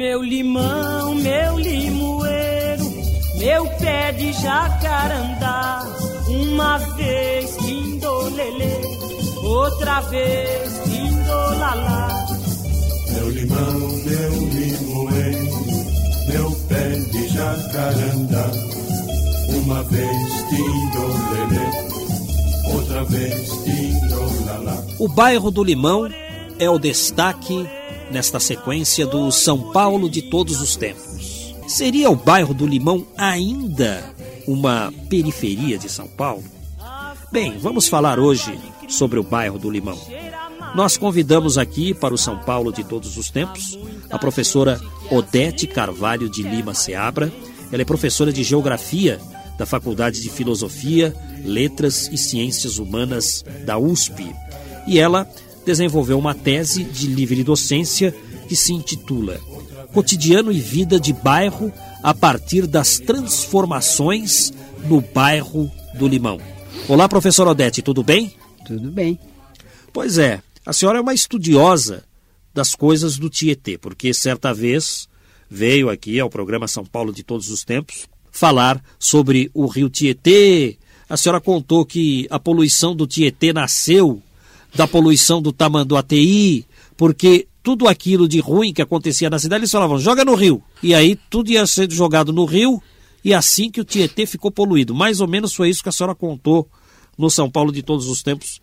Meu limão, meu limoeiro, meu pé de jacarandá. Uma vez lindolele, outra vez lindolala. Meu limão, meu limoeiro, meu pé de jacarandá. Uma vez lindolele, outra vez lindolala. O bairro do Limão é o destaque nesta sequência do São Paulo de todos os tempos. Seria o bairro do Limão ainda uma periferia de São Paulo? Bem, vamos falar hoje sobre o bairro do Limão. Nós convidamos aqui para o São Paulo de todos os tempos a professora Odete Carvalho de Lima Seabra. Ela é professora de Geografia da Faculdade de Filosofia, Letras e Ciências Humanas da USP. E ela desenvolveu uma tese de livre docência que se intitula Cotidiano e Vida de Bairro a partir das transformações no bairro do Limão. Olá, professor Odete, tudo bem? Tudo bem. Pois é, a senhora é uma estudiosa das coisas do Tietê, porque certa vez veio aqui ao programa São Paulo de Todos os Tempos falar sobre o rio Tietê. A senhora contou que a poluição do Tietê nasceu da poluição do Tamanduateí, porque tudo aquilo de ruim que acontecia na cidade, eles falavam, joga no rio. E aí tudo ia ser jogado no rio, e assim que o Tietê ficou poluído. Mais ou menos foi isso que a senhora contou no São Paulo de todos os tempos,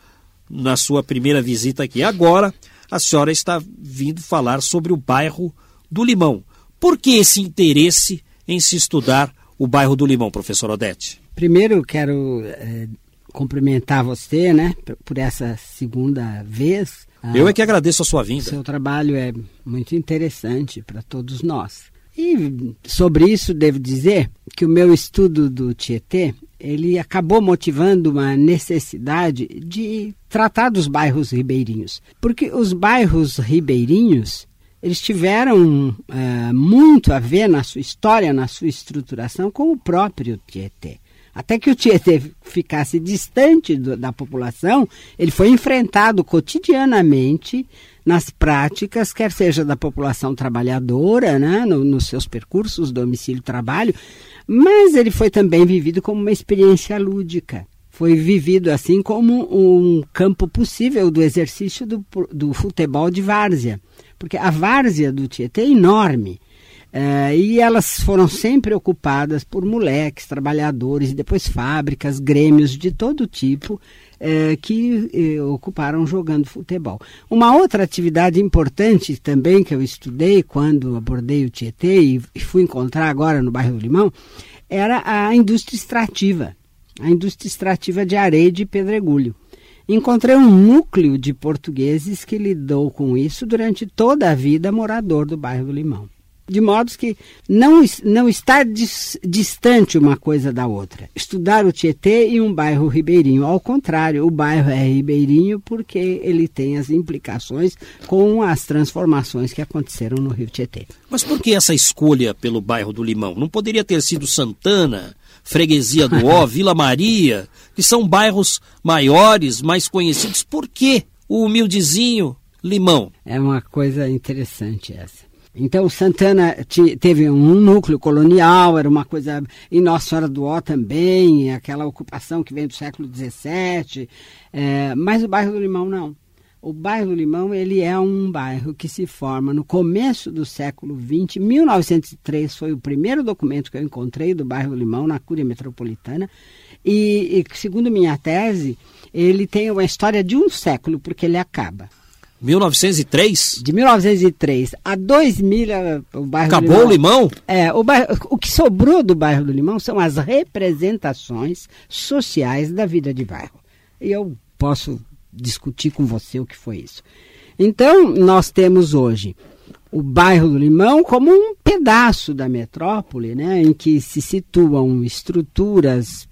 na sua primeira visita aqui. Agora, a senhora está vindo falar sobre o bairro do Limão. Por que esse interesse em se estudar o bairro do Limão, professor Odete? Primeiro, quero é, cumprimentar você, né, por essa segunda vez. Eu é que agradeço a sua vinda. Seu trabalho é muito interessante para todos nós. E sobre isso devo dizer que o meu estudo do Tietê, ele acabou motivando uma necessidade de tratar dos bairros ribeirinhos. Porque os bairros ribeirinhos, eles tiveram é, muito a ver na sua história, na sua estruturação com o próprio Tietê. Até que o Tietê ficasse distante do, da população, ele foi enfrentado cotidianamente nas práticas, quer seja da população trabalhadora, né, no, nos seus percursos, domicílio-trabalho, mas ele foi também vivido como uma experiência lúdica. Foi vivido assim como um campo possível do exercício do, do futebol de várzea. Porque a várzea do Tietê é enorme. Uh, e elas foram sempre ocupadas por moleques, trabalhadores, depois fábricas, grêmios de todo tipo uh, que uh, ocuparam jogando futebol. Uma outra atividade importante também que eu estudei quando abordei o Tietê e fui encontrar agora no bairro do Limão era a indústria extrativa, a indústria extrativa de areia e de pedregulho. Encontrei um núcleo de portugueses que lidou com isso durante toda a vida morador do bairro do Limão de modo que não, não está dis, distante uma coisa da outra. Estudar o Tietê e um bairro ribeirinho. Ao contrário, o bairro é ribeirinho porque ele tem as implicações com as transformações que aconteceram no rio Tietê. Mas por que essa escolha pelo bairro do Limão? Não poderia ter sido Santana, Freguesia do Ó, Vila Maria, que são bairros maiores, mais conhecidos. Por que o humildezinho Limão? É uma coisa interessante essa. Então, Santana teve um núcleo colonial, era uma coisa. E Nossa Senhora do Ó também, aquela ocupação que vem do século XVII. É, mas o bairro do Limão não. O bairro do Limão ele é um bairro que se forma no começo do século XX. 1903 foi o primeiro documento que eu encontrei do bairro do Limão na Cúria Metropolitana. E, e segundo minha tese, ele tem uma história de um século, porque ele acaba. 1903? De 1903 a 2000, o bairro Acabou do Limão. o Limão? É, o, bairro, o que sobrou do bairro do Limão são as representações sociais da vida de bairro. E eu posso discutir com você o que foi isso. Então, nós temos hoje o bairro do Limão como um pedaço da metrópole, né, em que se situam estruturas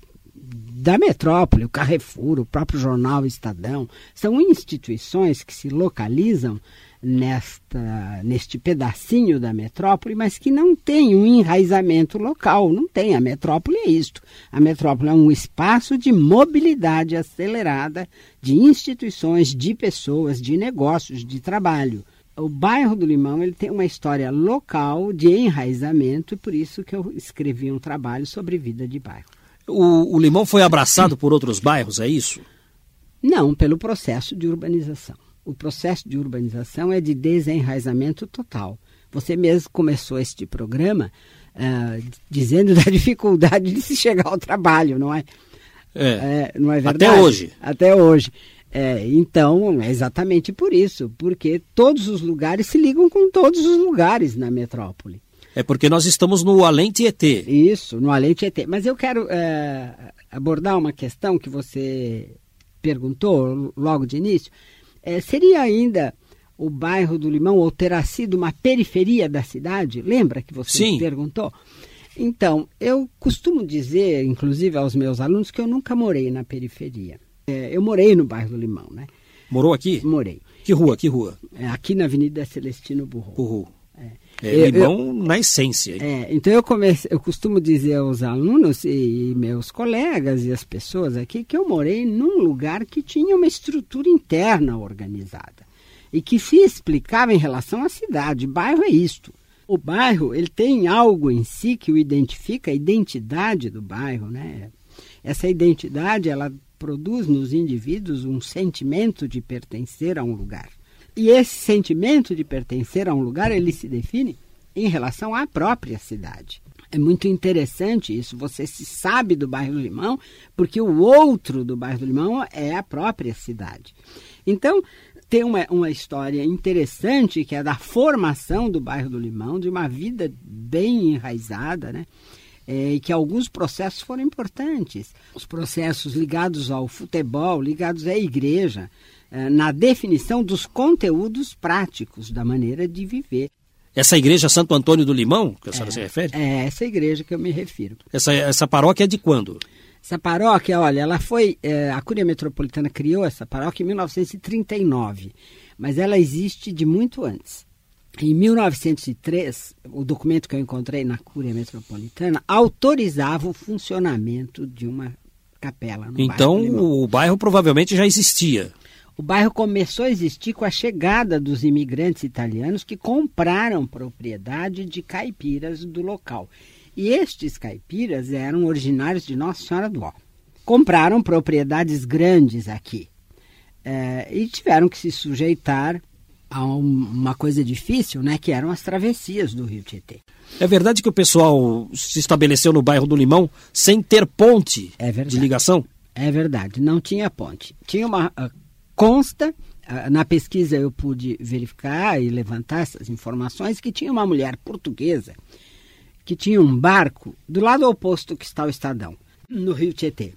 da metrópole, o Carrefour, o próprio jornal Estadão, são instituições que se localizam nesta, neste pedacinho da metrópole, mas que não tem um enraizamento local, não tem. A metrópole é isto. A metrópole é um espaço de mobilidade acelerada de instituições, de pessoas, de negócios, de trabalho. O bairro do Limão ele tem uma história local de enraizamento e por isso que eu escrevi um trabalho sobre vida de bairro. O, o Limão foi abraçado por outros bairros, é isso? Não, pelo processo de urbanização. O processo de urbanização é de desenraizamento total. Você mesmo começou este programa uh, dizendo da dificuldade de se chegar ao trabalho, não é? É, é não é verdade? Até hoje. Até hoje. É, então, é exatamente por isso, porque todos os lugares se ligam com todos os lugares na metrópole. É porque nós estamos no Além Tietê. Isso, no Além Tietê. Mas eu quero é, abordar uma questão que você perguntou logo de início. É, seria ainda o bairro do Limão ou terá sido uma periferia da cidade? Lembra que você Sim. perguntou? Então, eu costumo dizer, inclusive aos meus alunos, que eu nunca morei na periferia. É, eu morei no bairro do Limão, né? Morou aqui? Morei. Que rua, que rua? É, aqui na Avenida Celestino Burro. É. Eu- limão na essência. É, então eu comecei, eu costumo dizer aos alunos e meus colegas e as pessoas aqui que eu morei num lugar que tinha uma estrutura interna organizada e que se explicava em relação à cidade. Bairro é isto. O bairro ele tem algo em si que o identifica, a identidade do bairro, né? Essa identidade ela produz nos indivíduos um sentimento de pertencer a um lugar. E esse sentimento de pertencer a um lugar, ele se define em relação à própria cidade. É muito interessante isso. Você se sabe do bairro do Limão, porque o outro do bairro do Limão é a própria cidade. Então, tem uma, uma história interessante que é da formação do bairro do Limão, de uma vida bem enraizada, né? É, que alguns processos foram importantes. Os processos ligados ao futebol, ligados à igreja, na definição dos conteúdos práticos da maneira de viver. Essa igreja Santo Antônio do Limão, que a senhora se refere? É essa igreja que eu me refiro. Essa, essa paróquia é de quando? Essa paróquia, olha, ela foi. eh, a Cúria Metropolitana criou essa paróquia em 1939, mas ela existe de muito antes. Em 1903, o documento que eu encontrei na Cúria Metropolitana autorizava o funcionamento de uma capela. No então bairro o bairro provavelmente já existia. O bairro começou a existir com a chegada dos imigrantes italianos que compraram propriedade de caipiras do local. E estes caipiras eram originários de Nossa Senhora do Ó. Compraram propriedades grandes aqui eh, e tiveram que se sujeitar a um- uma coisa difícil, né, que eram as travessias do Rio Tietê. É verdade que o pessoal se estabeleceu no bairro do Limão sem ter ponte É de ligação? É verdade, não tinha ponte. Tinha uma. Consta, ah, na pesquisa eu pude verificar e levantar essas informações, que tinha uma mulher portuguesa que tinha um barco do lado oposto que está o Estadão, no Rio Tietê.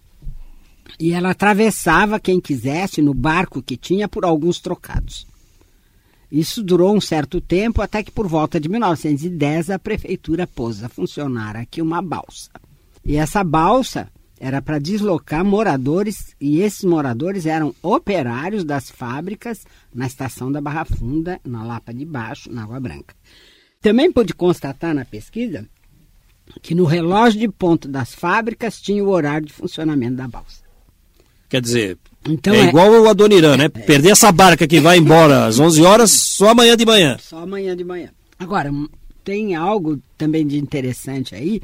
E ela atravessava quem quisesse no barco que tinha por alguns trocados. Isso durou um certo tempo, até que por volta de 1910 a prefeitura pôs a funcionar aqui uma balsa. E essa balsa era para deslocar moradores, e esses moradores eram operários das fábricas na estação da Barra Funda, na Lapa de Baixo, na Água Branca. Também pude constatar na pesquisa que no relógio de ponto das fábricas tinha o horário de funcionamento da balsa. Quer dizer, Então é, é- igual o Adoniran, né? Perder essa barca que vai embora às 11 horas só amanhã de manhã. Só amanhã de manhã. Agora, tem algo também de interessante aí,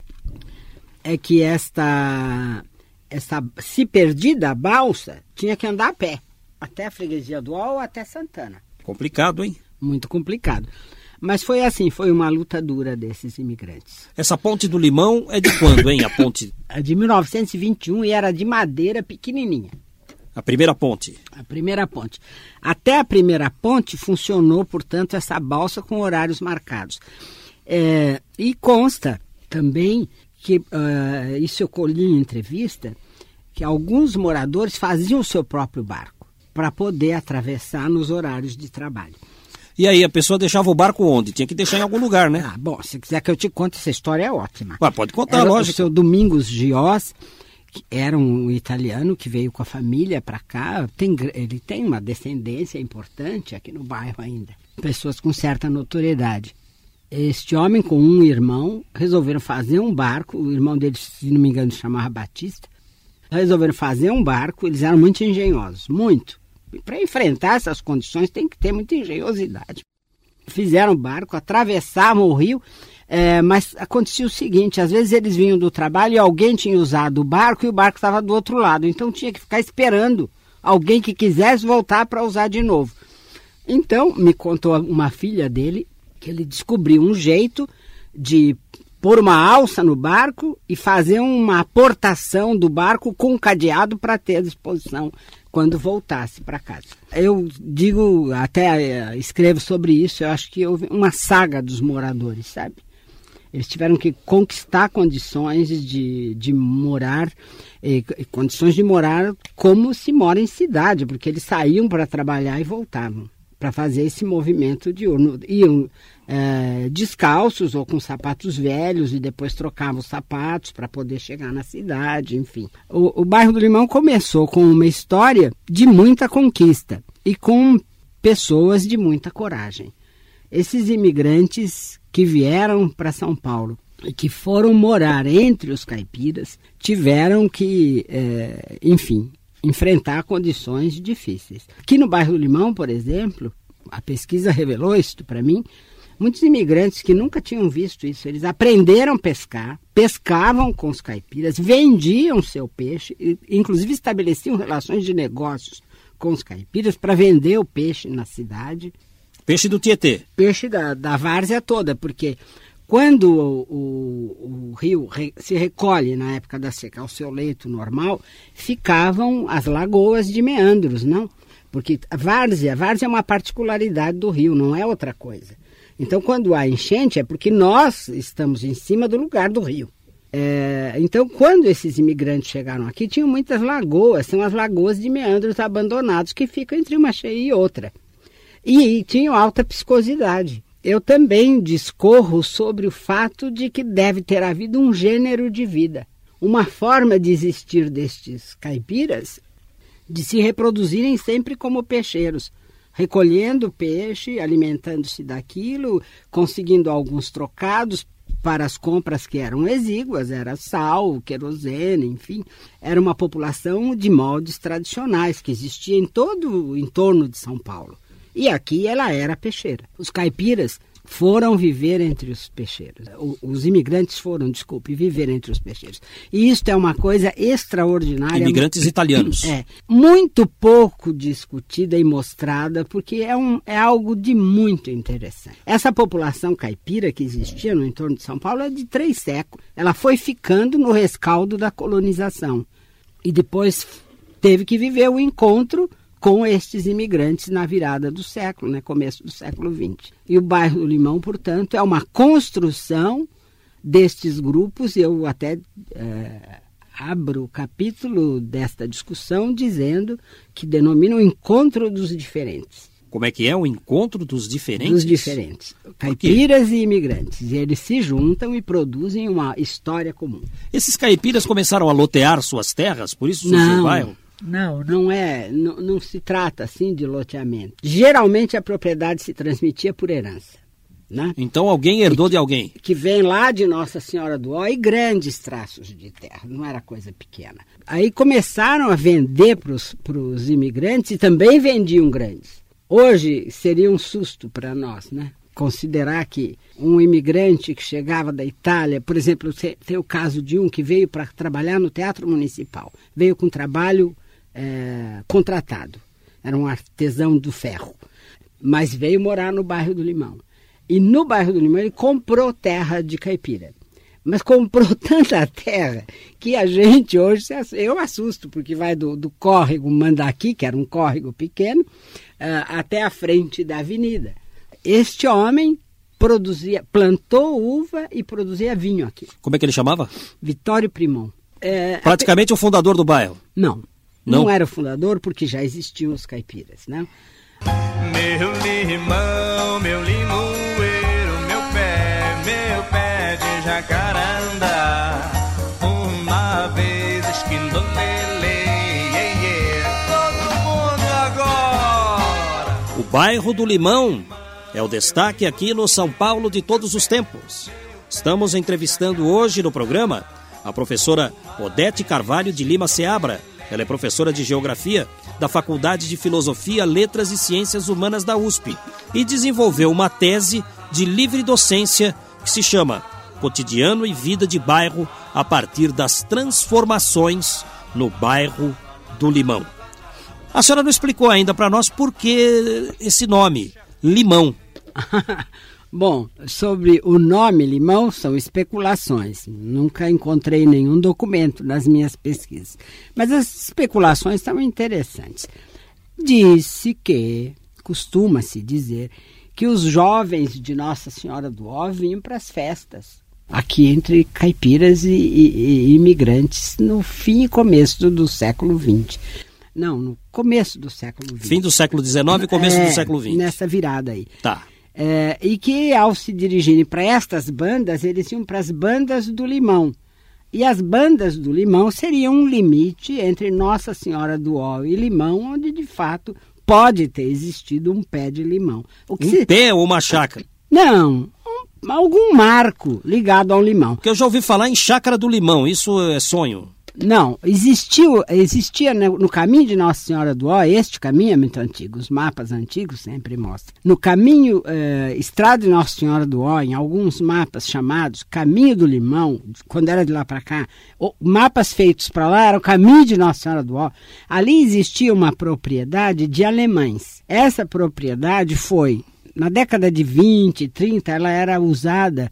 é que esta, esta se perdida a balsa, tinha que andar a pé, até a freguesia do ou até Santana. Complicado, hein? Muito complicado. Mas foi assim, foi uma luta dura desses imigrantes. Essa ponte do Limão é de quando, hein? A ponte, A de 1921 e era de madeira pequenininha. a primeira ponte. A primeira ponte. Até a primeira ponte funcionou, portanto, essa balsa com horários marcados. É, e consta também que, ah, isso eu colhi em entrevista, que alguns moradores faziam o seu próprio barco para poder atravessar nos horários de trabalho. E aí, a pessoa deixava o barco onde? Tinha que deixar em algum lugar, né? Ah, bom, se quiser que eu te conte, essa história é ótima. Pode contar, Era lógico. O seu Domingos Giós, que era um italiano que veio com a família para cá. Tem, ele tem uma descendência importante aqui no bairro ainda. Pessoas com certa notoriedade. Este homem com um irmão resolveram fazer um barco. O irmão dele, se não me engano, se chamava Batista. Resolveram fazer um barco. Eles eram muito engenhosos, muito. Para enfrentar essas condições tem que ter muita engenhosidade fizeram o barco, atravessavam o rio, eh, mas acontecia o seguinte: às vezes eles vinham do trabalho e alguém tinha usado o barco e o barco estava do outro lado, então tinha que ficar esperando alguém que quisesse voltar para usar de novo. Então, me contou uma filha dele que ele descobriu um jeito de pôr uma alça no barco e fazer uma aportação do barco com um cadeado para ter à disposição quando voltasse para casa. Eu digo, até eh, escrevo sobre isso, eu acho que houve uma saga dos moradores, sabe? Eles tiveram que conquistar condições de, de morar, condições de morar como se mora em cidade, porque eles saíam para trabalhar e voltavam para fazer esse movimento diurno. Iam eh, descalços ou com sapatos velhos e depois trocavam os sapatos para poder chegar na cidade, enfim. O, o bairro do Limão começou com uma história de muita conquista e com pessoas de muita coragem. Esses imigrantes que vieram para São Paulo e que foram morar entre os caipiras tiveram que, eh, enfim, enfrentar condições difíceis. Aqui no bairro do Limão, por exemplo, a pesquisa revelou isso para mim. Muitos imigrantes que nunca tinham visto isso, eles aprenderam a pescar, pescavam com os caipiras, vendiam seu peixe, inclusive estabeleciam relações de negócios com os caipiras para vender o peixe na cidade Peixe do Tietê. peixe da, da várzea toda, porque quando o, o, o rio re- se recolhe na época da seca ao seu leito normal, ficavam as lagoas de meandros, não? Porque a várzea, a várzea é uma particularidade do rio, não é outra coisa. Então, quando há enchente, é porque nós estamos em cima do lugar do rio. É, então, quando esses imigrantes chegaram aqui, tinham muitas lagoas, são as lagoas de meandros abandonados que ficam entre uma cheia e outra e tinham alta piscosidade. Eu também discorro sobre o fato de que deve ter havido um gênero de vida, uma forma de existir destes caipiras, de se reproduzirem sempre como peixeiros, recolhendo peixe, alimentando-se daquilo, conseguindo alguns trocados para as compras que eram exíguas, era sal, querosene, enfim. Era uma população de moldes tradicionais que existia em todo o entorno de São Paulo. E aqui ela era peixeira. Os caipiras foram viver entre os peixeiros. Os imigrantes foram, desculpe, viver entre os peixeiros. E isto é uma coisa extraordinária. Imigrantes italianos. É, muito pouco discutida e mostrada, porque é, um, é algo de muito interessante. Essa população caipira que existia no entorno de São Paulo é de três séculos. Ela foi ficando no rescaldo da colonização. E depois teve que viver o encontro com estes imigrantes na virada do século, né, começo do século XX. E o bairro do Limão, portanto, é uma construção destes grupos. Eu até eh, abro o capítulo desta discussão dizendo que denomina o encontro dos diferentes. Como é que é o encontro dos diferentes? Dos diferentes. Caipiras e imigrantes. E eles se juntam e produzem uma história comum. Esses caipiras começaram a lotear suas terras, por isso surgiu o bairro? Não, não é, não, não se trata assim de loteamento. Geralmente a propriedade se transmitia por herança, né? Então alguém herdou de alguém. Que vem lá de Nossa Senhora do Ó e grandes traços de terra, não era coisa pequena. Aí começaram a vender para os imigrantes e também vendiam grandes. Hoje seria um susto para nós, né? Considerar que um imigrante que chegava da Itália, por exemplo, te- tem o caso de um que veio para trabalhar no Teatro Municipal, veio com trabalho eh, contratado, era um artesão do ferro, mas veio morar no bairro do Limão. E no bairro do Limão ele comprou terra de caipira. Mas comprou tanta terra que a gente hoje, eu assusto, porque vai do, do córrego Mandaqui, que era um córrego pequeno, ah, até a frente da avenida. Este homem produzia, plantou uva e produzia vinho aqui. Como é que ele chamava? Vitório Primon. É, Praticamente o fundador do bairro. não, Não? não, era o fundador porque já existiam os caipiras, né? Meu limão, meu limoeiro, meu pé, meu pé de jacaranda. Uma vez esquindolele, yeah, yeah. todo mundo agora. O bairro do Limão é o destaque aqui no São Paulo de todos os tempos. Estamos entrevistando hoje no programa a professora Odete Carvalho de Lima Seabra. Ela é professora de Geografia da Faculdade de Filosofia, Letras e Ciências Humanas da USP e desenvolveu uma tese de livre docência que se chama Cotidiano e Vida de Bairro a partir das transformações no bairro do Limão. A senhora não explicou ainda para nós por que esse nome, Limão. Bom, sobre o nome limão são especulações. Nunca encontrei nenhum documento nas minhas pesquisas. Mas as especulações são interessantes. Disse que, costuma-se dizer, que os jovens de Nossa Senhora do Ó vinham para as festas. Aqui entre caipiras e, e, e imigrantes no fim e começo do século XX. Não, no começo do século XX. Fim do século XIX e começo é, do século XX. Nessa virada aí. Tá. É, e que ao se dirigirem para estas bandas, eles iam para as bandas do Limão. E as bandas do Limão seriam um limite entre Nossa Senhora do Ó e Limão, onde de fato pode ter existido um pé de limão. um se... pé ou uma chácara? Não, um, algum marco ligado ao limão. Porque eu já ouvi falar em chácara do limão, isso é sonho. Não, existiu, existia no caminho de Nossa Senhora do Ó, este caminho é muito antigo, os mapas antigos sempre mostram. No caminho, eh, Estrada de Nossa Senhora do Ó, em alguns mapas chamados Caminho do Limão, quando era de lá para cá, mapas feitos para lá era o Caminho de Nossa Senhora do Ó, ali existia uma propriedade de alemães. Essa propriedade foi, na década de 20, 30, ela era usada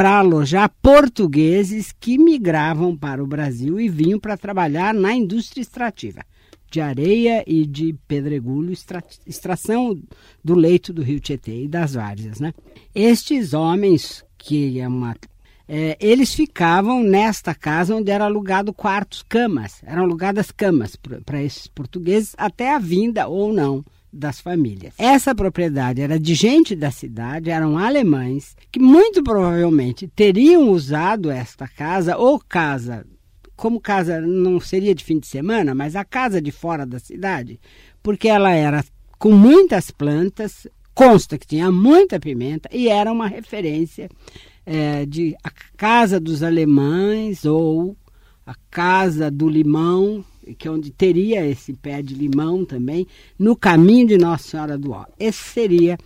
para alojar portugueses que migravam para o Brasil e vinham para trabalhar na indústria extrativa de areia e de pedregulho, extra, extração do leito do rio Tietê e das várzeas. Né? Estes homens, que é uma é, eles ficavam nesta casa onde era alugado quartos, camas. Eram alugadas camas para esses portugueses até a vinda ou não das famílias. Essa propriedade era de gente da cidade, eram alemães, que muito provavelmente teriam usado esta casa ou casa, como casa não seria de fim de semana, mas a casa de fora da cidade, porque ela era com muitas plantas, consta que tinha muita pimenta e era uma referência é, de a casa dos alemães ou a casa do limão que é onde teria esse pé de limão também, no caminho de Nossa Senhora do Ó. Esse seria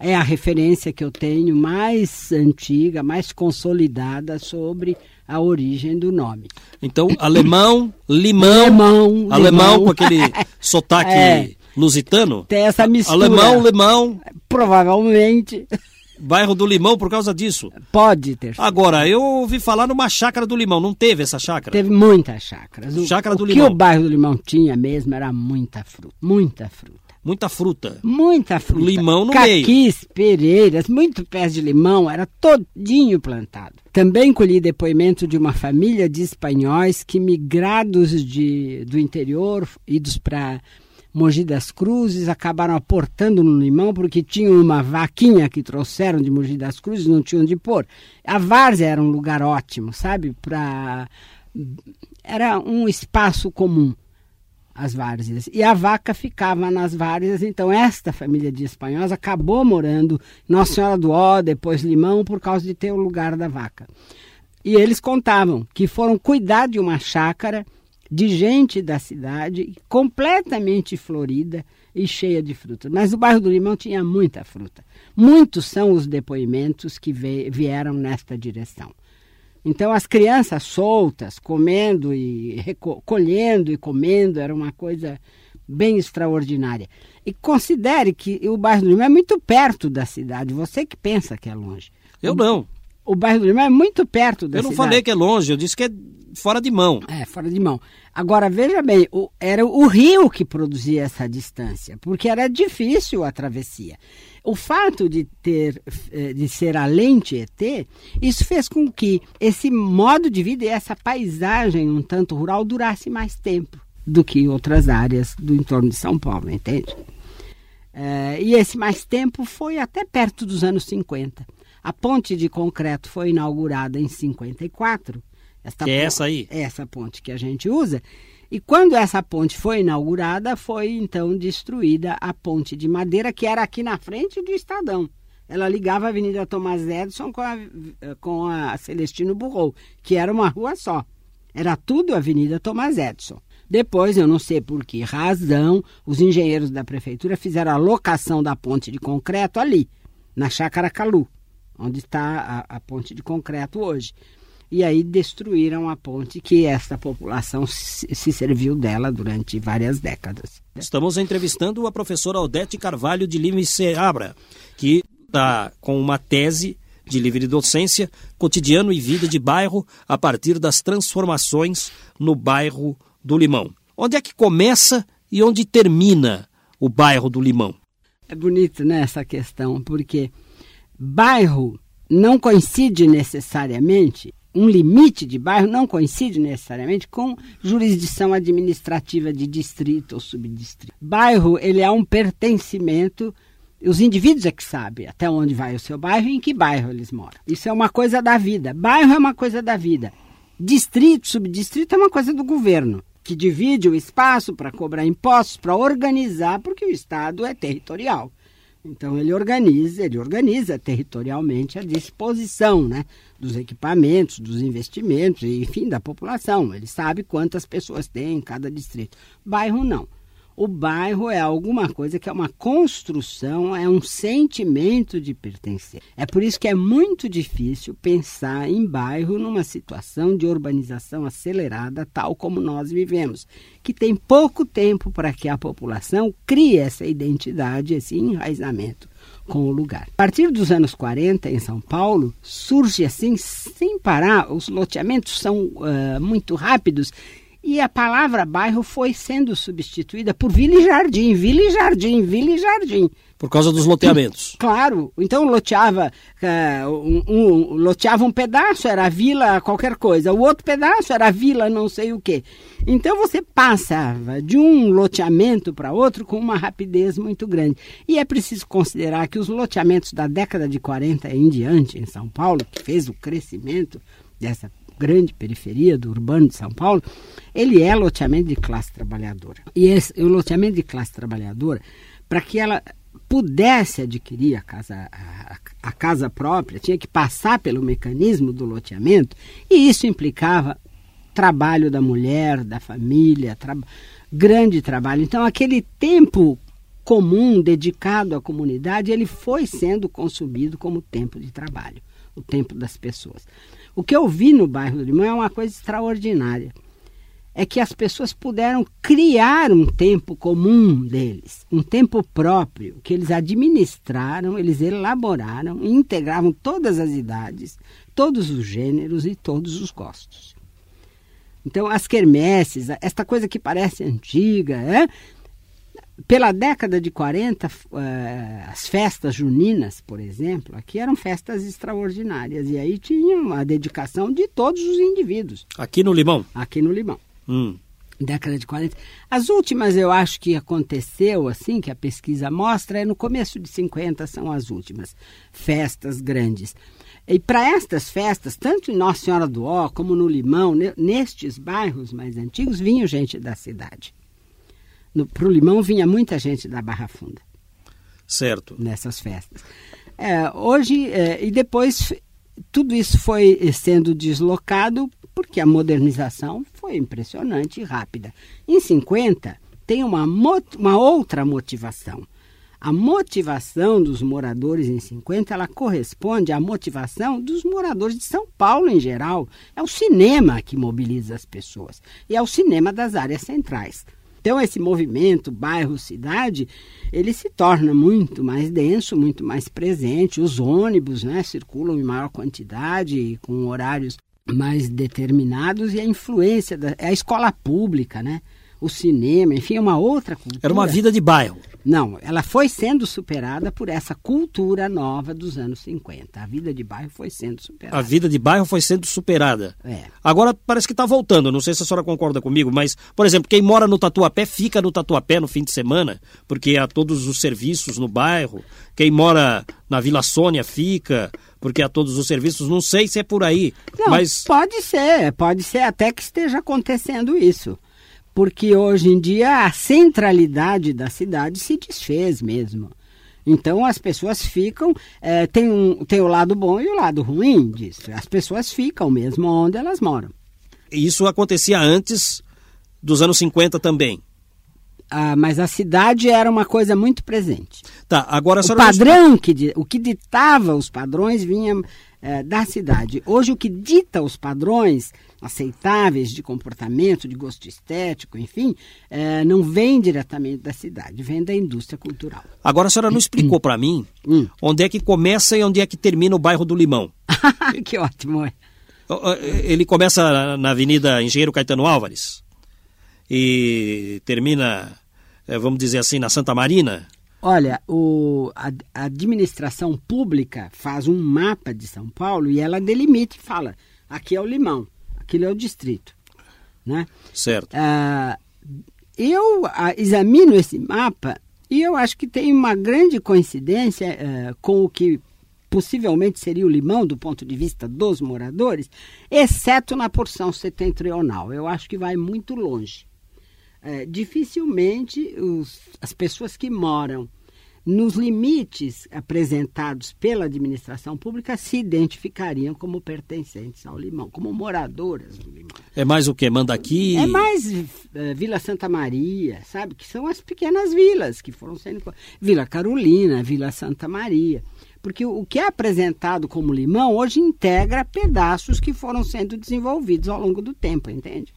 é a referência que eu tenho mais antiga, mais consolidada sobre a origem do nome. Então, alemão, limão, alemão, alemão limão. com aquele sotaque é, lusitano? Tem essa mistura. Alemão, limão. Provavelmente. Bairro do Limão por causa disso? Pode ter. Agora, eu ouvi falar numa chácara do Limão. Não teve essa chácara? Teve muitas chácaras. O, chácara do o Limão. que o bairro do Limão tinha mesmo era muita fruta. Muita fruta. Muita fruta. Muita fruta. Limão no Caquis, meio. Caquis, pereiras, muito pés de limão, era todinho plantado. Também colhi depoimento de uma família de espanhóis que migrados de, do interior, idos para Mogi das Cruzes, acabaram aportando no limão porque tinham uma vaquinha que trouxeram de Mogi das Cruzes, não tinham de pôr. A várzea era um lugar ótimo, sabe? Pra... Era um espaço comum, as várzeas. E a vaca ficava nas várzeas, então esta família de espanhóis acabou morando Nossa Senhora do Ó, depois Limão, por causa de ter o lugar da vaca. E eles contavam que foram cuidar de uma chácara de gente da cidade, completamente florida e cheia de frutas. Mas o bairro do Limão tinha muita fruta. Muitos são os depoimentos que vieram nesta direção. Então, as crianças soltas, comendo e colhendo e comendo, era uma coisa bem extraordinária. E considere que o bairro do Limão é muito perto da cidade. Você que pensa que é longe. Eu não. O bairro do Limão é muito perto da cidade. Eu não cidade. falei que é longe, eu disse que é fora de mão. É, fora de mão. Agora, veja bem, o, era o rio que produzia essa distância, porque era difícil a travessia. O fato de ter eh, de ser além Tietê, isso fez com que esse modo de vida e essa paisagem um tanto rural durasse mais tempo do que outras áreas do entorno de São Paulo, entende? É, e esse mais tempo foi até perto dos anos 50. A ponte de concreto foi inaugurada em 54. Esta que é essa aí? Essa ponte que a gente usa. E quando essa ponte foi inaugurada, foi então destruída a ponte de madeira, que era aqui na frente do Estadão. Ela ligava a Avenida Tomás Edson com a, com a Celestino Burrou, que era uma rua só. Era tudo Avenida Tomás Edson. Depois, eu não sei por que razão, os engenheiros da prefeitura fizeram a locação da ponte de concreto ali, na Chácara Calu, onde está a, a ponte de concreto hoje e aí destruíram a ponte que esta população se serviu dela durante várias décadas. Estamos entrevistando a professora Odete Carvalho de Lima e Seabra, que está com uma tese de livre docência, cotidiano e vida de bairro a partir das transformações no bairro do Limão. Onde é que começa e onde termina o bairro do Limão? É bonito né, essa questão, porque bairro não coincide necessariamente um limite de bairro não coincide necessariamente com jurisdição administrativa de distrito ou subdistrito. Bairro, ele é um pertencimento os indivíduos é que sabem até onde vai o seu bairro e em que bairro eles moram. Isso é uma coisa da vida. Bairro é uma coisa da vida. Distrito, subdistrito é uma coisa do governo, que divide o espaço para cobrar impostos, para organizar, porque o Estado é territorial. Então ele organiza, ele organiza territorialmente a disposição né, dos equipamentos, dos investimentos, enfim, da população. Ele sabe quantas pessoas tem em cada distrito. Bairro não. O bairro é alguma coisa que é uma construção, é um sentimento de pertencer. É por isso que é muito difícil pensar em bairro numa situação de urbanização acelerada, tal como nós vivemos, que tem pouco tempo para que a população crie essa identidade, esse enraizamento com o lugar. A partir dos anos 40, em São Paulo, surge assim, sem parar, os loteamentos são uh, muito rápidos e a palavra bairro foi sendo substituída por vila e jardim, vila e jardim, vila e jardim. Por causa dos loteamentos. Claro. Então loteava, uh, um, um, loteava um pedaço, era vila qualquer coisa. O outro pedaço era vila não sei o quê. Então você passava de um loteamento para outro com uma rapidez muito grande. E é preciso considerar que os loteamentos da década de 40 em diante em São Paulo, que fez o crescimento dessa grande periferia do urbano de São Paulo, ele é loteamento de classe trabalhadora. E esse, o loteamento de classe trabalhadora, para que ela pudesse adquirir a casa, a, a, casa própria, tinha que passar pelo mecanismo do loteamento, e isso implicava trabalho da mulher, da família, tra grande trabalho. Então, aquele tempo comum dedicado à comunidade, ele foi sendo consumido como tempo de trabalho, o tempo das pessoas. O que eu vi no bairro do Limão é uma coisa extraordinária. É que as pessoas puderam criar um tempo comum deles, um tempo próprio, que eles administraram, eles elaboraram e integravam todas as idades, todos os gêneros e todos os gostos. Então, as quermesses, esta coisa que parece antiga, é, pela década de 40, eh, as festas juninas, por exemplo, aqui eram festas extraordinárias. E aí tinha a dedicação de todos os indivíduos. Aqui no Limão? Aqui no Limão. Hum. Década de 40. As últimas eu acho que aconteceu, assim, que a pesquisa mostra, é no começo de 50 são as últimas festas grandes. E para estas festas, tanto em Nossa Senhora do Ó como no Limão, nestes bairros mais antigos, vinham gente da cidade. Para o Limão vinha muita gente da Barra Funda. Certo. Nessas festas. É, hoje, é, e depois, tudo isso foi sendo deslocado porque a modernização foi impressionante e rápida. Em 50, tem uma, uma outra motivação. A motivação dos moradores em 50, ela corresponde à motivação dos moradores de São Paulo em geral. É o cinema que mobiliza as pessoas. E é o cinema das áreas centrais. Então, esse movimento bairro-cidade, ele se torna muito mais denso, muito mais presente. Os ônibus né, circulam em maior quantidade, com horários mais determinados, e a influência da é a escola pública, né? o cinema, enfim, é uma outra cultura. Era uma vida de bairro. Não, ela foi sendo superada por essa cultura nova dos anos 50. A vida de bairro foi sendo superada. A vida de bairro foi sendo superada. É. Agora parece que está voltando. Não sei se a senhora concorda comigo, mas, por exemplo, quem mora no Tatuapé fica no Tatuapé no fim de semana, porque há todos os serviços no bairro. Quem mora na Vila Sônia fica, porque há todos os serviços. Não sei se é por aí, Não, mas pode ser, pode ser até que esteja acontecendo isso. Porque hoje em dia a centralidade da cidade se desfez mesmo. Então as pessoas ficam, eh, tem, um, tem o lado bom e o lado ruim disso. As pessoas ficam mesmo onde elas moram. isso acontecia antes dos anos 50 também. Ah, mas a cidade era uma coisa muito presente. Tá, agora O padrão, que, di- o que ditava os padrões vinha eh, da cidade. Hoje o que dita os padrões aceitáveis de comportamento, de gosto estético, enfim, eh, não vem diretamente da cidade, vem da indústria cultural. Agora a senhora não explicou para mim Hum. onde é que começa e onde é que termina o bairro do Limão. que ótimo. é. Ele começa na Avenida Engenheiro Caetano Álvares e termina, eh, vamos dizer assim, na Santa Marina. Olha, o, a, a administração pública faz um mapa de São Paulo e ela delimita e fala: aqui é o Limão, aquilo é o distrito. Né? Certo. Ah, eu ah, examino esse mapa e eu acho que tem uma grande coincidência eh, com o que possivelmente seria o limão do ponto de vista dos moradores, exceto na porção setentrional. Eu acho que vai muito longe. Eh, dificilmente os- as pessoas que moram nos limites apresentados pela administração pública se identificariam como pertencentes ao limão, como moradoras do limão. É mais o que? Manda aqui. É mais eh, Vila Santa Maria, sabe? Que são as pequenas vilas que foram sendo. Vila Carolina, Vila Santa Maria. Porque o o que é apresentado como limão hoje integra pedaços que foram sendo desenvolvidos ao longo do tempo, entende?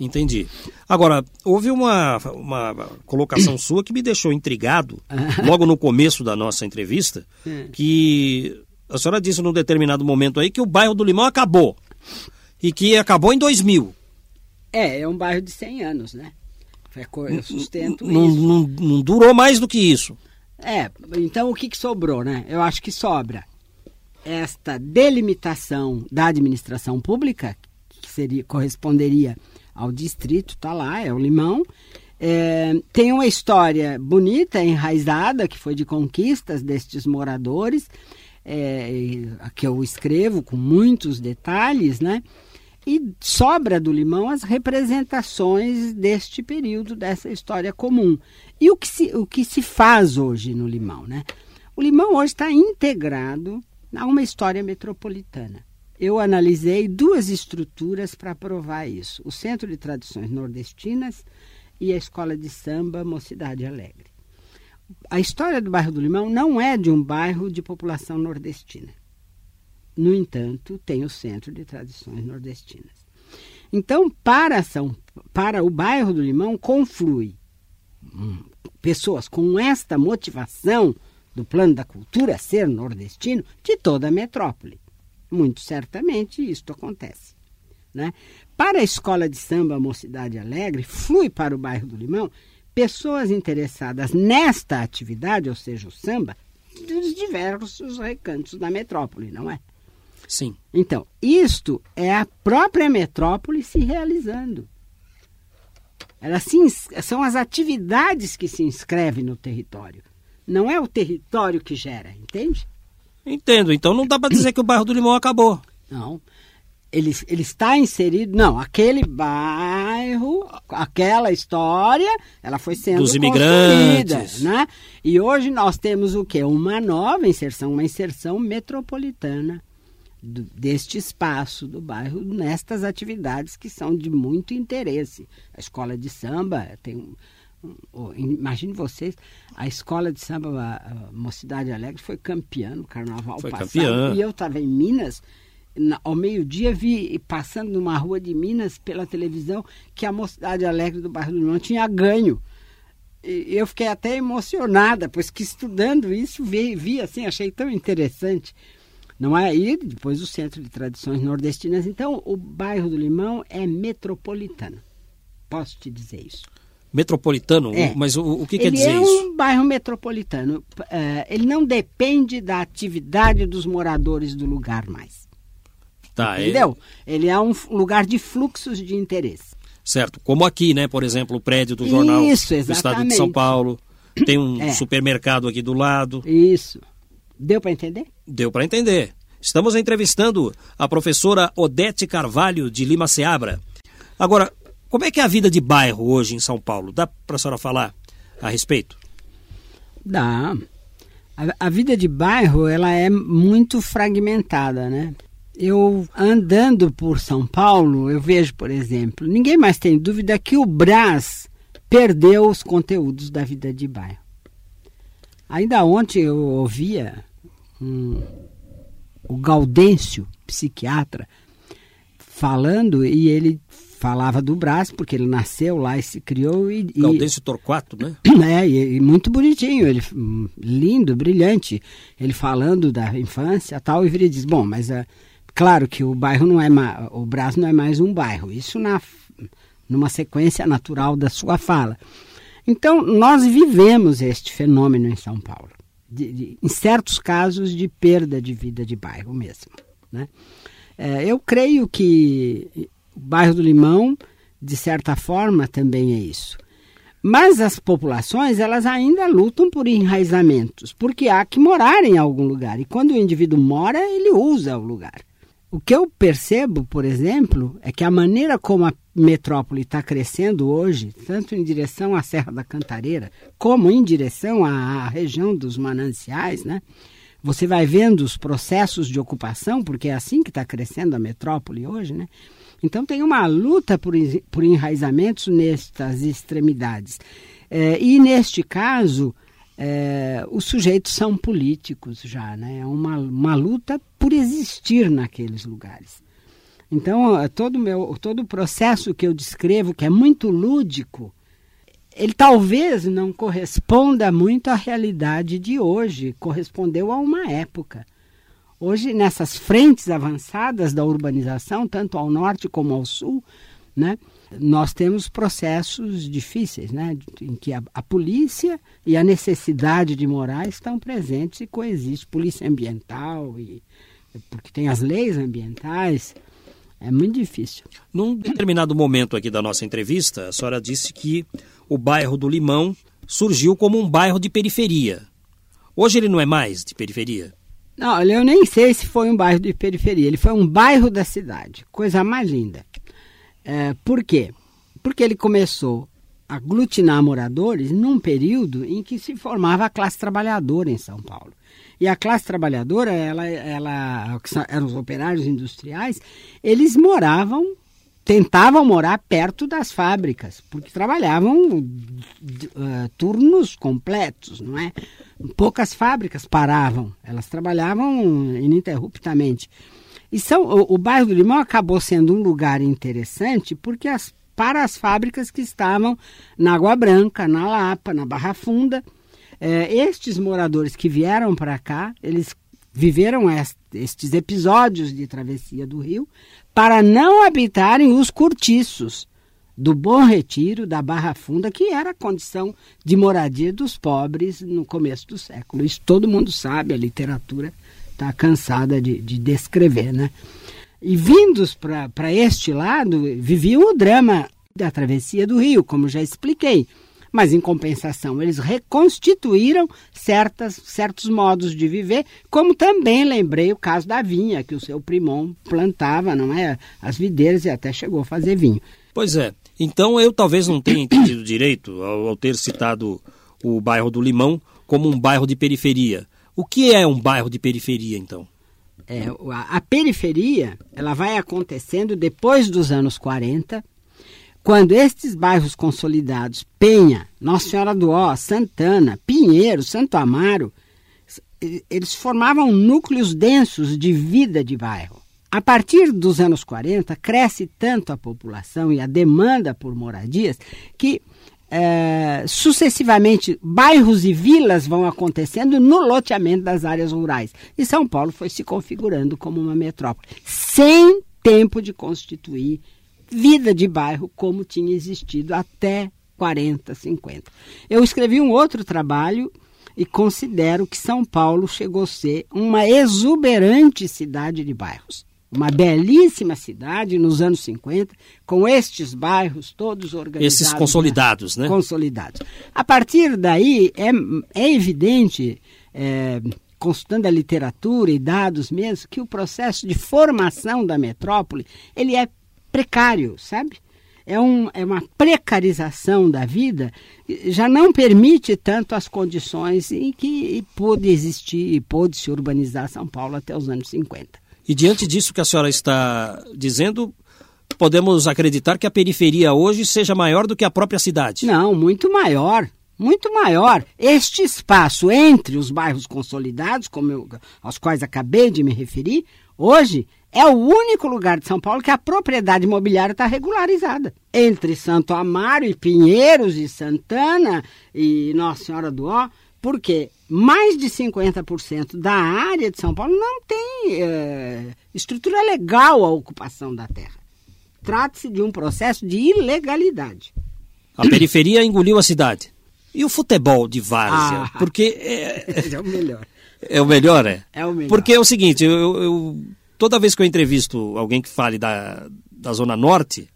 Entendi. Agora, houve uma, uma colocação sua que me deixou intrigado, logo no começo da nossa entrevista, É. que a senhora disse num determinado momento aí que o bairro do Limão acabou. E que acabou em 2000. É, é um bairro de 100 anos, né? Eu sustento Não, isso. não, não durou mais do que isso. É, então o que, que sobrou, né? Eu acho que sobra esta delimitação da administração pública, que seria, corresponderia ao distrito, tá lá, é o Limão. É, tem uma história bonita, enraizada, que foi de conquistas destes moradores, é, que eu escrevo com muitos detalhes, né? E sobra do Limão as representações deste período, dessa história comum. E o que se, o que se faz hoje no Limão, né? O Limão hoje está integrado a uma história metropolitana. Eu analisei duas estruturas para provar isso: o Centro de Tradições Nordestinas e a Escola de Samba Mocidade Alegre. A história do bairro do Limão não é de um bairro de população nordestina. No entanto, tem o Centro de Tradições Nordestinas. Então, para, São, para o bairro do Limão, conflui hum, pessoas com esta motivação do plano da cultura ser nordestino de toda a metrópole. Muito certamente isto acontece. Né? Para a escola de samba Mocidade Alegre, flui para o bairro do Limão pessoas interessadas nesta atividade, ou seja, o samba, dos diversos recantos da metrópole, não é? Sim. Então, isto é a própria metrópole se realizando. Elas se são as atividades que se inscrevem no território. Não é o território que gera, entende? Entendo. Então não dá para dizer que o bairro do Limão acabou. Não. Ele, ele está inserido. Não, aquele bairro, aquela história, ela foi sendo Dos imigrantes. né? E hoje nós temos o quê? Uma nova inserção, uma inserção metropolitana do- deste espaço do bairro nestas atividades que são de muito interesse. A escola de samba tem um. Imagine vocês, a escola de samba Mocidade Alegre foi campeã no carnaval Foi passado. campeã. E eu estava em Minas, na- ao meio-dia vi passando numa rua de Minas pela televisão que a Mocidade Alegre do bairro do Limão tinha ganho. E eu fiquei até emocionada, pois que estudando isso vi, vi assim, achei tão interessante. Não é? E depois o Centro de Tradições Nordestinas. Então, o bairro do Limão é metropolitano. Posso te dizer isso. Metropolitano? É. Mas o, o que quer ele dizer é isso? um bairro metropolitano. É, ele não depende da atividade dos moradores do lugar mais. Tá, é- Entendeu? Ele é um lugar de fluxos de interesse. certo. Como aqui, né? Por exemplo, o prédio do jornal Isso, do Estado de. São Paulo. Tem um É. supermercado aqui do lado. Isso. Deu para entender? Deu para entender. Estamos entrevistando a professora Odete Carvalho, de Lima Seabra. Agora, como é que é a vida de bairro hoje em São Paulo? Dá para a senhora falar a respeito? Dá. A, a vida de bairro ela é muito fragmentada, né? Eu andando por São Paulo, eu vejo, por exemplo, ninguém mais tem dúvida que o Brás perdeu os conteúdos da vida de bairro. Ainda ontem eu ouvia um, o Gaudêncio, psiquiatra, falando e ele falava do Brás porque ele nasceu lá e se criou e, e- Gaudêncio Torquato, né? é, e, e muito bonitinho, ele hum, lindo, brilhante. Ele falando da infância tal, e ele diz, bom, mas é claro que o bairro não é o Brás não é mais um bairro. Isso na numa sequência natural da sua fala. Então, nós vivemos este fenômeno em São Paulo. de- de- em certos casos de perda de vida de bairro mesmo. Né? É, eu creio que o bairro do Limão, de certa forma, também é isso. Mas as populações, elas ainda lutam por enraizamentos, porque há que morar em algum lugar. E quando o indivíduo mora, ele usa o lugar. O que eu percebo, por exemplo, é que a maneira como a metrópole está crescendo hoje, tanto em direção à Serra da Cantareira, como em direção à, região dos mananciais, né? Você vai vendo os processos de ocupação, porque é assim que está crescendo a metrópole hoje, né? Então tem uma luta por, por enraizamentos nestas extremidades. É, e neste caso, é, os sujeitos são políticos já, né? É uma, uma luta por existir naqueles lugares. Então, todo meu, todo o processo que eu descrevo, que é muito lúdico, ele talvez não corresponda muito à realidade de hoje, correspondeu a uma época. Hoje, nessas frentes avançadas da urbanização, tanto ao norte como ao sul, né, nós temos processos difíceis, né, em que a, a polícia e a necessidade de morar estão presentes e coexiste polícia ambiental e porque tem as leis ambientais. É muito difícil. Num determinado momento aqui da nossa entrevista, a senhora disse que o bairro do Limão surgiu como um bairro de periferia. Hoje ele não é mais de periferia. Não, eu nem sei se foi um bairro de periferia. Ele foi um bairro da cidade. Coisa mais linda. É, por quê? Porque ele começou a aglutinar moradores num período em que se formava a classe trabalhadora em São Paulo. E a classe trabalhadora, ela, ela eram os operários industriais, eles moravam, tentavam morar perto das fábricas, porque trabalhavam eh, turnos completos, não é? Poucas fábricas paravam, elas trabalhavam ininterruptamente. E são, o, o bairro do Limão acabou sendo um lugar interessante porque as, para as fábricas que estavam na Água Branca, na Lapa, na Barra Funda, eh, estes moradores que vieram para cá, eles viveram est- estes episódios de travessia do rio para não habitarem os cortiços do Bom Retiro, da Barra Funda, que era a condição de moradia dos pobres no começo do século. Isso todo mundo sabe, a literatura está cansada de, de descrever, né? E vindos para este lado, viviam o drama da travessia do rio, como já expliquei. Mas, em compensação, eles reconstituíram certas, certos modos de viver, como também lembrei o caso da vinha, que o seu primão plantava, não é? As videiras e até chegou a fazer vinho. Pois é. Então eu talvez não tenha entendido direito ao, ao ter citado o bairro do Limão como um bairro de periferia. O que é um bairro de periferia, então? É, a, a periferia ela vai acontecendo depois dos anos 40, quando estes bairros consolidados, Penha, Nossa Senhora do Ó, Santana, Pinheiro, Santo Amaro, eles formavam núcleos densos de vida de bairro. A partir dos anos 40, cresce tanto a população e a demanda por moradias que eh, sucessivamente bairros e vilas vão acontecendo no loteamento das áreas rurais. E São Paulo foi se configurando como uma metrópole, sem tempo de constituir vida de bairro como tinha existido até 40, 50. Eu escrevi um outro trabalho e considero que São Paulo chegou a ser uma exuberante cidade de bairros. Uma belíssima cidade nos anos 50, com estes bairros todos organizados. Esses consolidados, né? Consolidados. A partir daí, é, é evidente, é, consultando a literatura e dados mesmo, que o processo de formação da metrópole ele é precário, sabe? é, um, é uma precarização da vida, já não permite tanto as condições em que pôde existir e pôde se urbanizar São Paulo até os anos 50. E diante disso que a senhora está dizendo, podemos acreditar que a periferia hoje seja maior do que a própria cidade? Não, muito maior. Muito maior. Este espaço entre os bairros consolidados, como eu, aos quais acabei de me referir, hoje é o único lugar de São Paulo que a propriedade imobiliária está regularizada. Entre Santo Amaro e Pinheiros e Santana e Nossa Senhora do Ó, porque mais de 50% da área de São Paulo não tem é, estrutura legal à ocupação da terra. Trata-se de um processo de ilegalidade. A periferia engoliu a cidade. E o futebol de várzea? Ah, porque. É, é o melhor. É o melhor, é? É o melhor. Porque é o seguinte, eu, eu toda vez que eu entrevisto alguém que fale da, da Zona Norte,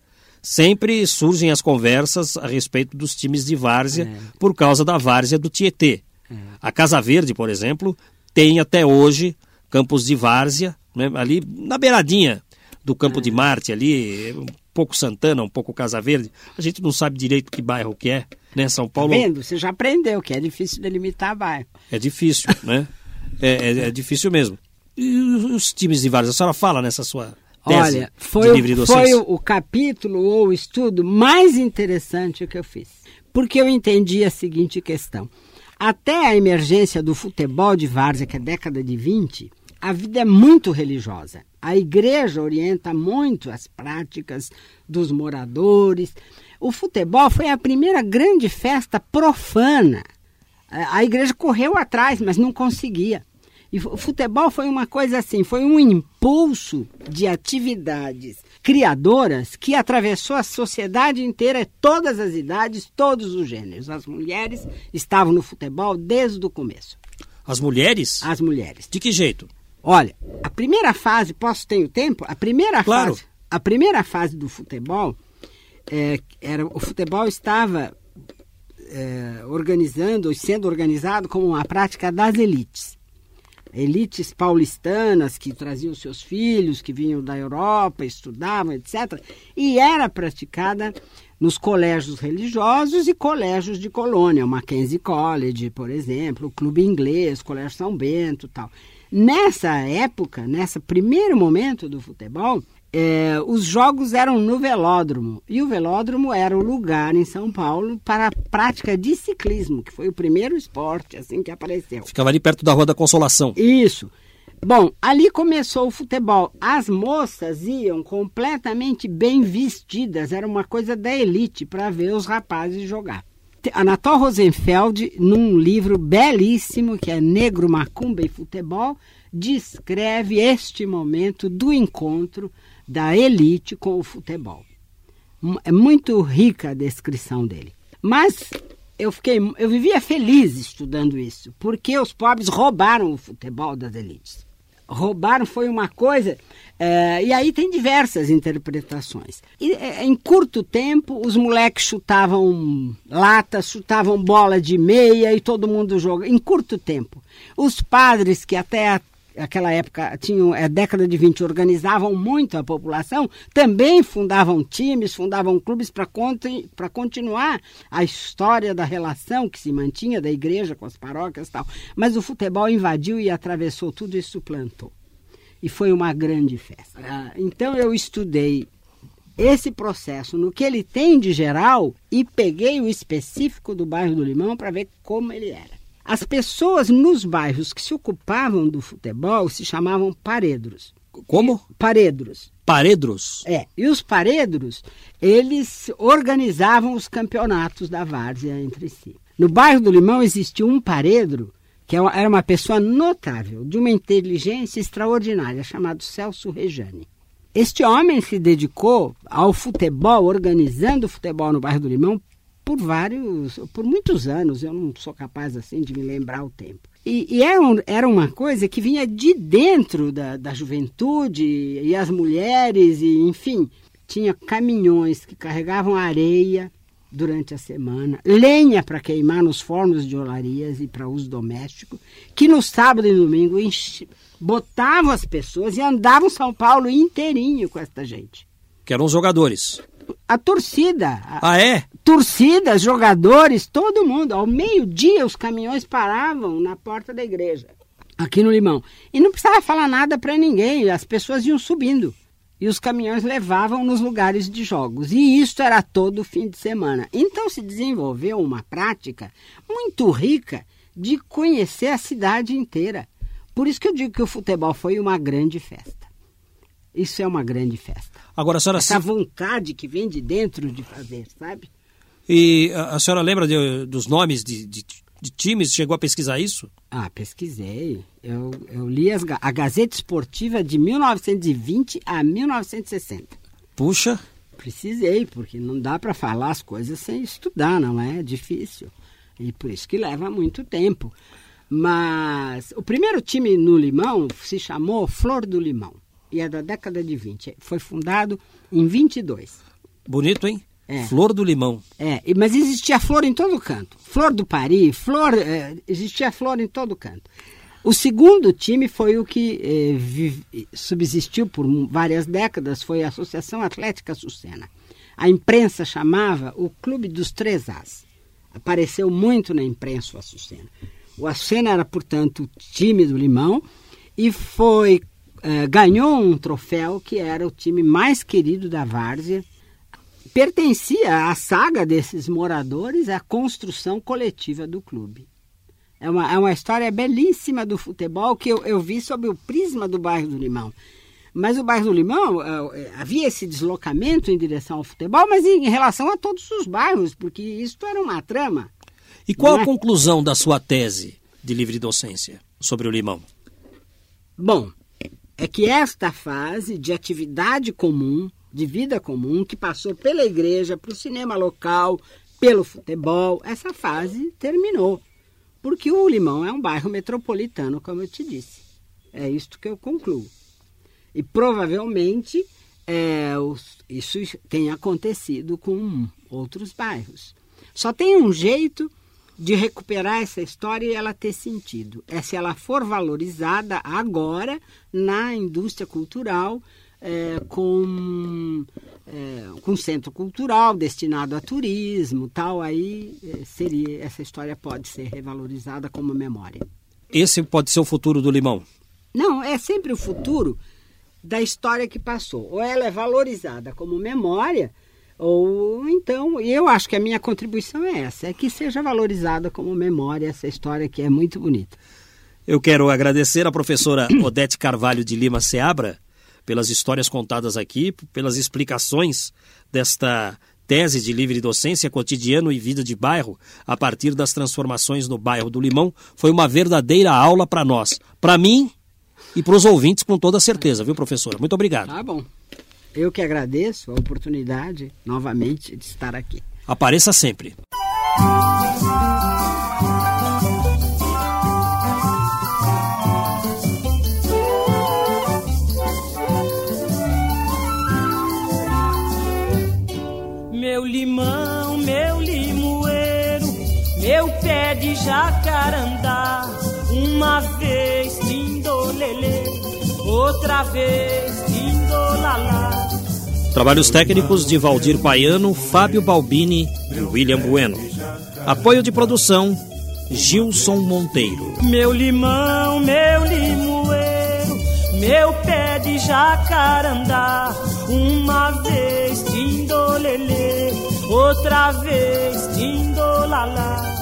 sempre surgem as conversas a respeito dos times de várzea é. por causa da várzea do Tietê. É. A Casa Verde, por exemplo, tem até hoje campos de várzea, né, ali na beiradinha do Campo é. de Marte, ali, um pouco Santana, um pouco Casa Verde. A gente não sabe direito que bairro que é, né? São tá Paulo. Tá vendo? Você já aprendeu que é difícil delimitar bairro. É difícil, né? É, é, é difícil mesmo. E os times de vários? A senhora fala nessa sua tese Olha, foi, de livre foi o, o capítulo ou o estudo mais interessante que eu fiz. Porque eu entendi a seguinte questão. Até a emergência do futebol de várzea, que é década de 20, a vida é muito religiosa. A igreja orienta muito as práticas dos moradores. O futebol foi a primeira grande festa profana. A igreja correu atrás, mas não conseguia. E o futebol foi uma coisa assim, foi um impulso de atividades criadoras que atravessou a sociedade inteira, todas as idades, todos os gêneros. As mulheres estavam no futebol desde o começo. As mulheres? As mulheres. De que jeito? Olha, a primeira fase, posso ter o tempo? A primeira claro. fase, a primeira fase do futebol é, era o futebol estava é, organizando, sendo organizado como uma prática das elites elites paulistanas que traziam seus filhos, que vinham da Europa, estudavam, etc. E era praticada nos colégios religiosos e colégios de colônia, o Mackenzie College, por exemplo, o Clube Inglês, o Colégio São Bento tal. Nessa época, nesse primeiro momento do futebol, é, os jogos eram no velódromo e o velódromo era o lugar em São Paulo para a prática de ciclismo, que foi o primeiro esporte assim que apareceu. Ficava ali perto da Rua da Consolação. Isso. Bom, ali começou o futebol. As moças iam completamente bem vestidas, era uma coisa da elite para ver os rapazes jogar. Anatol Rosenfeld, num livro belíssimo que é Negro, Macumba e Futebol, descreve este momento do encontro da elite com o futebol. É muito rica a descrição dele. Mas eu fiquei, eu vivia feliz estudando isso, porque os pobres roubaram o futebol das elites. Roubaram foi uma coisa, é, e aí tem diversas interpretações. E, é, em curto tempo, os moleques chutavam lata, chutavam bola de meia e todo mundo joga. Em curto tempo. Os padres, que até aquela época tinham é, década de 20 organizavam muito a população, também fundavam times, fundavam clubes para para continuar a história da relação que se mantinha da igreja com as paróquias e tal. Mas o futebol invadiu e atravessou tudo e suplantou. E foi uma grande festa. Ah, então eu estudei esse processo no que ele tem de geral e peguei o específico do bairro do Limão para ver como ele era. As pessoas nos bairros que se ocupavam do futebol se chamavam paredros. Como? Paredros. Paredros? É. E os paredros, eles organizavam os campeonatos da várzea entre si. No bairro do Limão existia um paredro que é era uma pessoa notável, de uma inteligência extraordinária, chamado Celso Rejane. Este homem se dedicou ao futebol, organizando o futebol no bairro do Limão por vários, por muitos anos, eu não sou capaz assim de me lembrar o tempo. E, e era, um, era, uma coisa que vinha de dentro da, da juventude e as mulheres, e enfim, tinha caminhões que carregavam areia durante a semana, lenha para queimar nos fornos de olarias e para uso doméstico, que no sábado e domingo enche, botavam as pessoas e andavam São Paulo inteirinho com esta gente. Que eram os jogadores. A torcida. Ah, é? Torcidas, jogadores, todo mundo. Ao meio-dia os caminhões paravam na porta da igreja, aqui no Limão. E não precisava falar nada para ninguém, as pessoas iam subindo e os caminhões levavam nos lugares de jogos. E isso era todo fim de semana. Então se desenvolveu uma prática muito rica de conhecer a cidade inteira. Por isso que eu digo que o futebol foi uma grande festa. Isso é uma grande festa. Agora, a senhora Essa vontade que vem de dentro de fazer, sabe? E a, a senhora lembra de, dos nomes de, de, de, times? Chegou a pesquisar isso? Ah, pesquisei. Eu, eu li as, a Gazeta Esportiva de 1920 a 1960. Puxa. Precisei, porque não dá para falar as coisas sem estudar, não é? é? Difícil. E por isso que leva muito tempo. Mas o primeiro time no Limão se chamou Flor do Limão. E é da década de 20. Foi fundado em 22. Bonito, hein? É. Flor do limão. É, mas existia flor em todo canto. Flor do Pari, flor, é, existia flor em todo canto. O segundo time foi o que é, vive, subsistiu por várias décadas, foi a Associação Atlética Sucena. A imprensa chamava o Clube dos Três As. Apareceu muito na imprensa o Açucena. O Açucena era, portanto, o time do Limão e foi é, ganhou um troféu que era o time mais querido da Várzea pertencia à saga desses moradores a construção coletiva do clube. É uma, é uma história belíssima do futebol que eu, eu vi sob o prisma do bairro do Limão. Mas o bairro do Limão, uh, havia esse deslocamento em direção ao futebol, mas em, em, relação a todos os bairros, porque isso era uma trama. E qual é? a conclusão da sua tese de livre docência sobre o Limão? Bom, é que esta fase de atividade comum de vida comum que passou pela igreja, para o cinema local, pelo futebol, essa fase terminou. Porque o Limão é um bairro metropolitano, como eu te disse. É isto que eu concluo. E provavelmente é, isso tem acontecido com outros bairros. Só tem um jeito de recuperar essa história e ela ter sentido. É se ela for valorizada agora na indústria cultural é, com, é, com centro cultural destinado a turismo, tal, aí é, seria essa história pode ser revalorizada como memória. Esse pode ser o futuro do Limão? Não, é sempre o futuro da história que passou. Ou ela é valorizada como memória, ou então, e eu acho que a minha contribuição é essa, é que seja valorizada como memória essa história que é muito bonita. Eu quero agradecer a professora Odete Carvalho de Lima Seabra pelas histórias contadas aqui, pelas explicações desta tese de livre docência, cotidiano e vida de bairro, a partir das transformações no bairro do Limão, foi uma verdadeira aula para nós, para mim e para os ouvintes, com toda certeza, viu, professora? Muito obrigado. Tá bom. Eu que agradeço a oportunidade, novamente, de estar aqui. Apareça sempre. meu limão, meu limoeiro, meu pé de jacarandá. Uma vez tindolelê, outra vez tindolalá. Trabalhos técnicos de Valdir Paiano, Fábio Balbini e William Bueno. Apoio de produção, Gilson Monteiro. Meu limão, meu limoeiro, meu pé de jacarandá. Uma vez tindolelê, outra vez tindolala.